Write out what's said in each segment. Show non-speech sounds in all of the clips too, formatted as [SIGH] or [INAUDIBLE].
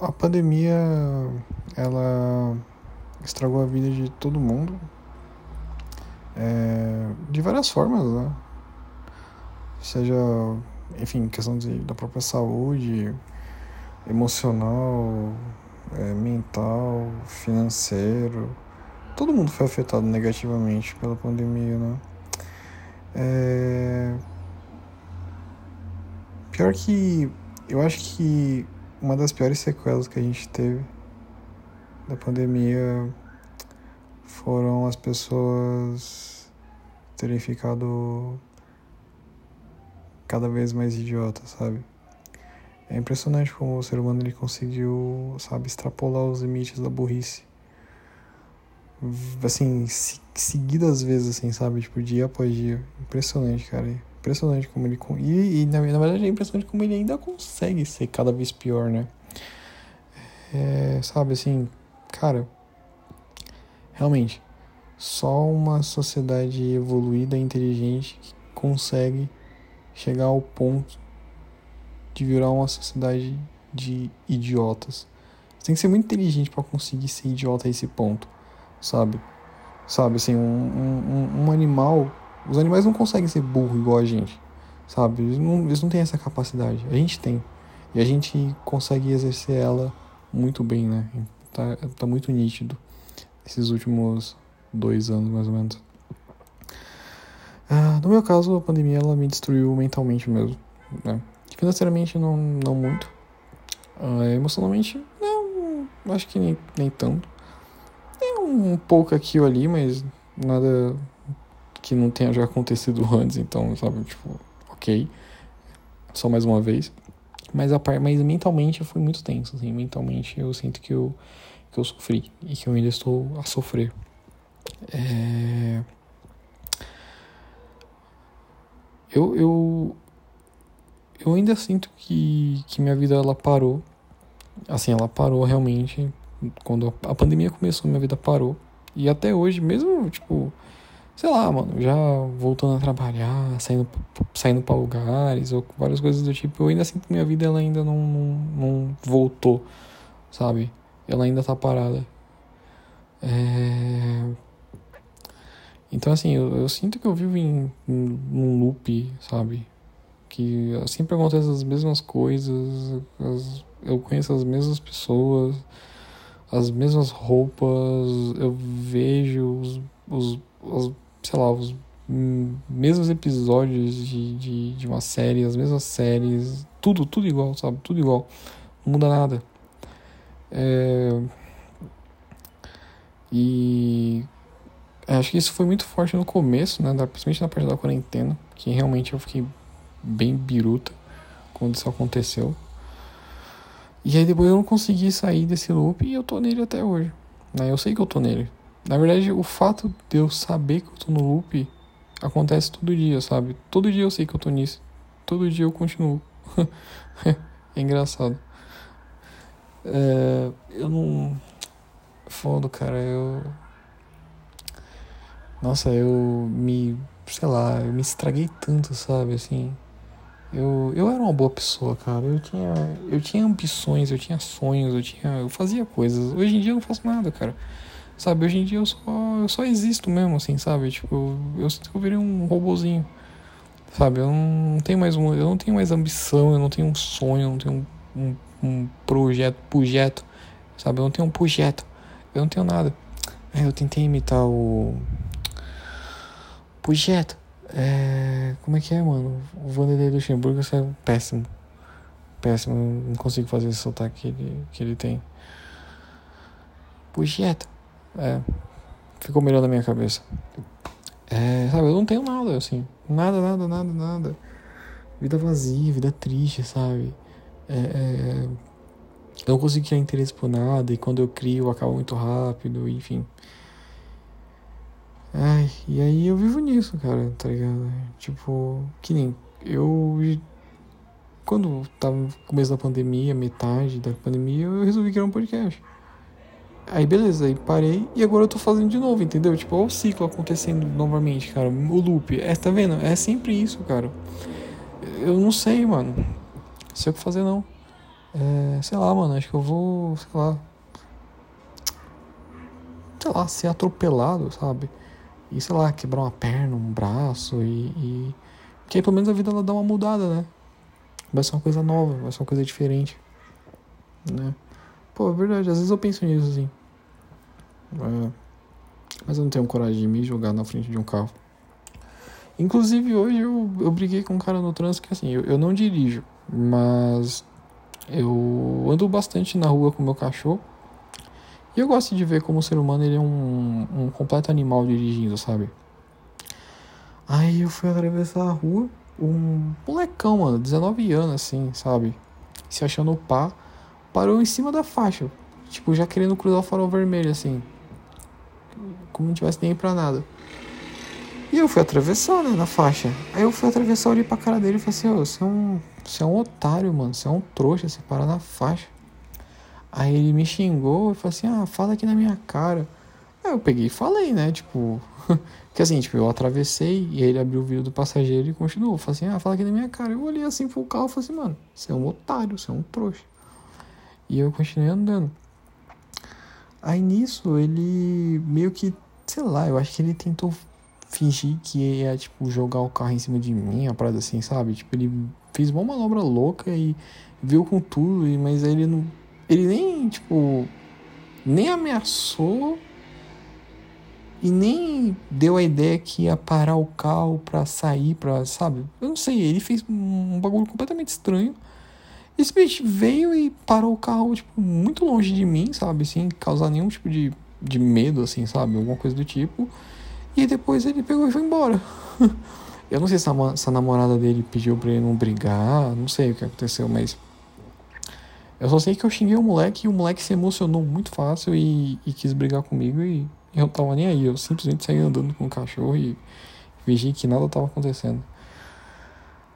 a pandemia ela estragou a vida de todo mundo é, de várias formas, né? Seja, enfim, questão de, da própria saúde, emocional, é, mental, financeiro. Todo mundo foi afetado negativamente pela pandemia, né? É... Pior que eu acho que uma das piores sequelas que a gente teve da pandemia foram as pessoas terem ficado cada vez mais idiotas, sabe? É impressionante como o ser humano ele conseguiu, sabe, extrapolar os limites da burrice. Assim, seguidas vezes, assim, sabe? Tipo, dia após dia. Impressionante, cara. Impressionante como ele. E, e na, na verdade é impressionante como ele ainda consegue ser cada vez pior, né? É, sabe, assim, cara. Realmente, só uma sociedade evoluída e inteligente que consegue chegar ao ponto de virar uma sociedade de idiotas. Você tem que ser muito inteligente para conseguir ser idiota a esse ponto, sabe? Sabe, assim, um, um, um animal. Os animais não conseguem ser burro igual a gente, sabe? Eles não, eles não têm essa capacidade. A gente tem. E a gente consegue exercer ela muito bem, né? Tá, tá muito nítido esses últimos dois anos, mais ou menos. Ah, no meu caso, a pandemia ela me destruiu mentalmente mesmo, né? Financeiramente, não, não muito. Uh, emocionalmente, não, acho que nem, nem tanto. É um, um pouco aqui ou ali, mas nada que não tenha já acontecido antes, então, sabe, tipo, ok. Só mais uma vez. Mas, a par, mas mentalmente foi muito tenso, assim. Mentalmente eu sinto que eu, que eu sofri e que eu ainda estou a sofrer. É... Eu, eu, eu ainda sinto que, que minha vida ela parou. Assim, ela parou realmente. Quando a pandemia começou, minha vida parou. E até hoje, mesmo, tipo, sei lá, mano, já voltando a trabalhar, saindo, saindo pra lugares, ou várias coisas do tipo, eu ainda sinto que minha vida ela ainda não, não, não voltou, sabe? Ela ainda tá parada. É... Então, assim, eu, eu, sinto que eu vivo em, em um loop, sabe? que sempre acontecem as mesmas coisas, as, eu conheço as mesmas pessoas, as mesmas roupas, eu vejo os, os, os sei lá, os mesmos episódios de, de, de uma série, as mesmas séries, tudo, tudo igual, sabe? Tudo igual. Não muda nada. É... E acho que isso foi muito forte no começo, né? Principalmente na parte da quarentena, que realmente eu fiquei bem biruta quando isso aconteceu. E aí depois eu não consegui sair desse loop e eu tô nele até hoje. Né? Eu sei que eu tô nele. Na verdade, o fato de eu saber que eu tô no loop acontece todo dia, sabe? Todo dia eu sei que eu tô nisso. Todo dia eu continuo. [LAUGHS] é engraçado. É, eu não. Foda, cara. Eu. Nossa, eu me. Sei lá, eu me estraguei tanto, sabe? Assim. Eu, eu era uma boa pessoa, cara. Eu tinha, eu tinha ambições, eu tinha sonhos, eu tinha, eu fazia coisas. Hoje em dia eu não faço nada, cara. Sabe, hoje em dia eu só, eu só existo mesmo, assim, sabe? Tipo, eu, sinto que eu virei um robozinho. Sabe, eu não tenho mais um, eu não tenho mais ambição, eu não tenho um sonho, eu não tenho um, um, um projeto, projeto, sabe? Eu não tenho um projeto. Eu não tenho nada. Eu tentei imitar o projeto é, como é que é, mano? O Vanderlei Luxemburgo é péssimo. Péssimo, não consigo fazer esse sotaque que ele, que ele tem. Projeto. É, ficou melhor na minha cabeça. É, sabe, eu não tenho nada, assim. Nada, nada, nada, nada. Vida vazia, vida triste, sabe? É, é, eu não consigo criar interesse por nada e quando eu crio eu acabo muito rápido, enfim. Ai, e aí eu vivo nisso, cara, tá ligado? Tipo, que nem eu. Quando tava no começo da pandemia, metade da pandemia, eu resolvi criar um podcast. Aí beleza, aí parei e agora eu tô fazendo de novo, entendeu? Tipo, olha o ciclo acontecendo novamente, cara. O loop. É, tá vendo? É sempre isso, cara. Eu não sei, mano. Não sei o que fazer não. É, sei lá, mano, acho que eu vou, sei lá. Sei lá, ser atropelado, sabe? E sei lá, quebrar uma perna, um braço e. e... Porque aí pelo menos a vida ela dá uma mudada, né? Vai ser uma coisa nova, vai ser uma coisa diferente. Né? Pô, é verdade, às vezes eu penso nisso assim. É, mas eu não tenho coragem de me jogar na frente de um carro. Inclusive hoje eu, eu briguei com um cara no trânsito que assim, eu, eu não dirijo, mas eu ando bastante na rua com meu cachorro. E eu gosto de ver como o ser humano ele é um, um completo animal dirigindo, sabe? Aí eu fui atravessar a rua, um molecão, mano, 19 anos, assim, sabe? Se achando pá, parou em cima da faixa. Tipo, já querendo cruzar o farol vermelho, assim. Como não tivesse nem pra nada. E eu fui atravessar, né, na faixa. Aí eu fui atravessar, olhei pra cara dele e falei assim, ô, você é um. Você é um otário, mano. Você é um trouxa, você para na faixa. Aí ele me xingou e falou assim, ah, fala aqui na minha cara. Aí eu peguei e falei, né? Tipo. [LAUGHS] que assim, tipo, eu atravessei e ele abriu o vidro do passageiro e continuou. Falei assim, ah, fala aqui na minha cara. Eu olhei assim pro carro e falei assim, mano, você é um otário, você é um trouxa. E eu continuei andando. Aí nisso ele meio que, sei lá, eu acho que ele tentou fingir que ia, tipo, jogar o carro em cima de mim, a parada assim, sabe? Tipo, ele fez uma manobra louca e viu com tudo, mas ele não. Ele nem, tipo. Nem ameaçou e nem deu a ideia que ia parar o carro pra sair, pra, sabe? Eu não sei, ele fez um bagulho completamente estranho. Esse bicho veio e parou o carro, tipo, muito longe de mim, sabe? Sem causar nenhum tipo de, de medo, assim, sabe? Alguma coisa do tipo. E depois ele pegou e foi embora. [LAUGHS] Eu não sei se a, se a namorada dele pediu pra ele não brigar, não sei o que aconteceu, mas. Eu só sei que eu xinguei o moleque e o moleque se emocionou muito fácil e, e quis brigar comigo e eu não tava nem aí. Eu simplesmente saí andando com o cachorro e fingi que nada tava acontecendo.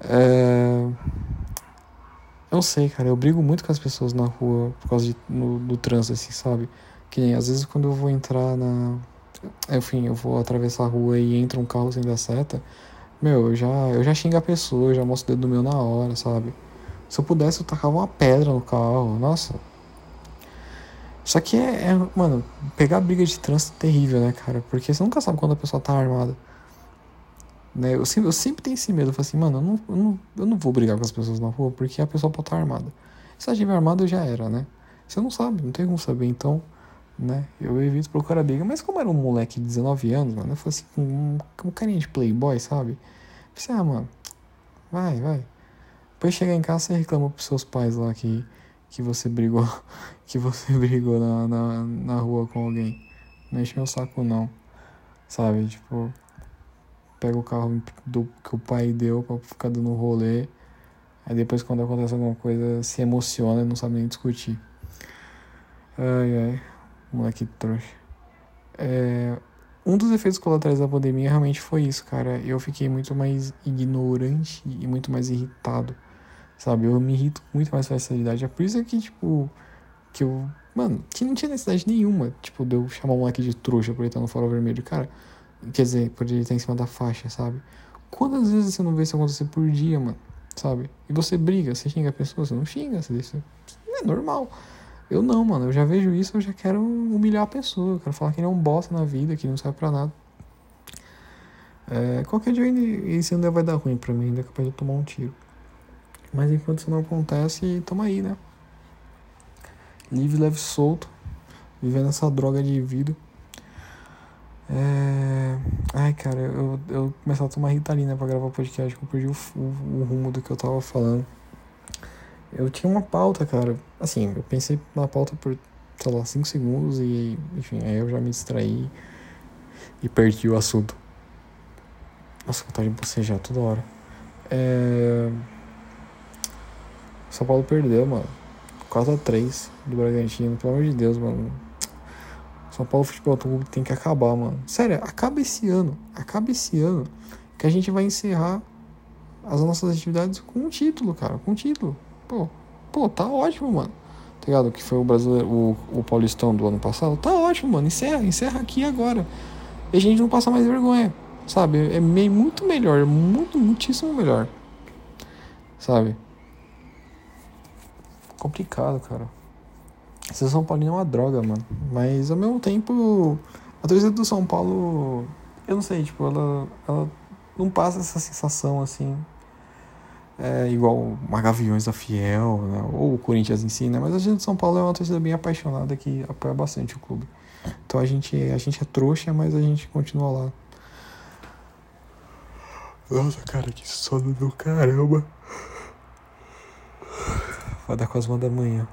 É... Eu sei, cara, eu brigo muito com as pessoas na rua por causa de, no, do trânsito, assim, sabe? Que às vezes quando eu vou entrar na. Enfim, eu vou atravessar a rua e entra um carro sem dar seta. Meu, eu já, eu já xingo a pessoa, já mostro o dedo meu na hora, sabe? Se eu pudesse, eu tacava uma pedra no carro. Nossa. Só que é, é mano, pegar briga de trânsito é terrível, né, cara? Porque você nunca sabe quando a pessoa tá armada. Né? Eu, sempre, eu sempre tenho esse medo. Eu falo assim, mano, eu não, eu, não, eu não vou brigar com as pessoas na rua porque a pessoa pode estar armada. Se ela estiver armada, já era, né? Você não sabe, não tem como saber. Então, né? Eu evito procurar briga. Mas como era um moleque de 19 anos, mano, eu falei assim, com um, um carinha de playboy, sabe? Falei assim, ah, mano, vai, vai. Depois chegar em casa, você reclama pros seus pais lá que, que você brigou, [LAUGHS] que você [LAUGHS] brigou na, na, na rua com alguém. Não enche meu saco, não. Sabe? Tipo, pega o carro do, que o pai deu pra ficar dando rolê. Aí depois quando acontece alguma coisa se emociona e não sabe nem discutir. Ai ai, moleque trouxa. É, um dos efeitos colaterais da pandemia realmente foi isso, cara. Eu fiquei muito mais ignorante e muito mais irritado. Sabe? Eu me irrito com muito mais facilidade. É por isso que, tipo, que eu. Mano, que não tinha necessidade nenhuma, tipo, de eu chamar o moleque de trouxa por ele estar no farol vermelho. Cara, Quer dizer, por ele estar em cima da faixa, sabe? Quantas vezes você não vê isso acontecer por dia, mano? Sabe? E você briga, você xinga a pessoa, você não xinga, você deixa. É normal. Eu não, mano. Eu já vejo isso, eu já quero humilhar a pessoa. Eu quero falar que ele é um bosta na vida, que não serve pra nada. É, qualquer dia isso ainda vai dar ruim pra mim, ainda é capaz de eu tomar um tiro. Mas enquanto isso não acontece, toma aí, né? Livre, leve, solto. Vivendo essa droga de vida. É... Ai, cara, eu, eu comecei a tomar Ritalina pra gravar o podcast, que eu perdi o, o, o, rumo do que eu tava falando. Eu tinha uma pauta, cara. Assim, eu pensei na pauta por, sei lá, 5 segundos e, enfim, aí eu já me distraí e perdi o assunto. Nossa, vontade de bocejar toda hora. É... São Paulo perdeu, mano. 4x3 do Bragantino, pelo amor de Deus, mano são Paulo Futebol Clube tem que acabar, mano. Sério, acaba esse ano. Acaba esse ano que a gente vai encerrar as nossas atividades com um título, cara. Com um título. Pô, pô, tá ótimo, mano. Tá ligado? Que foi o brasileiro, o, o Paulistão do ano passado. Tá ótimo, mano. Encerra, encerra aqui agora. E a gente não passa mais vergonha. Sabe? É meio, muito melhor. Muito, muitíssimo melhor. Sabe? complicado, cara. Ser São Paulo é uma droga, mano. Mas ao mesmo tempo, a torcida do São Paulo, eu não sei, tipo, ela, ela não passa essa sensação assim. É, igual uma Gaviões da Fiel, né? ou o Corinthians em si, né? Mas a gente do São Paulo é uma torcida bem apaixonada que apoia bastante o clube. Então a gente, a gente é trouxa, mas a gente continua lá. Nossa, cara, que sono do caramba. Vai dar quase uma da manhã.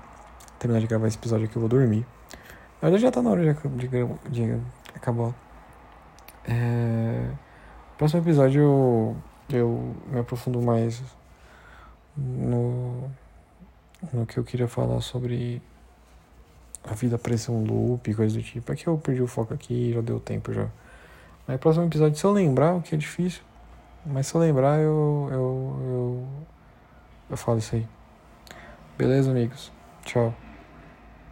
Terminar de gravar esse episódio aqui, eu vou dormir. Na verdade já tá na hora de, de, de acabar. É... Próximo episódio eu, eu me aprofundo mais no, no que eu queria falar sobre a vida parecer um loop coisa do tipo. É que eu perdi o foco aqui, já deu tempo já. Mas próximo episódio, se eu lembrar, o que é difícil, mas se eu lembrar, eu, eu, eu, eu falo isso aí. Beleza, amigos? Tchau.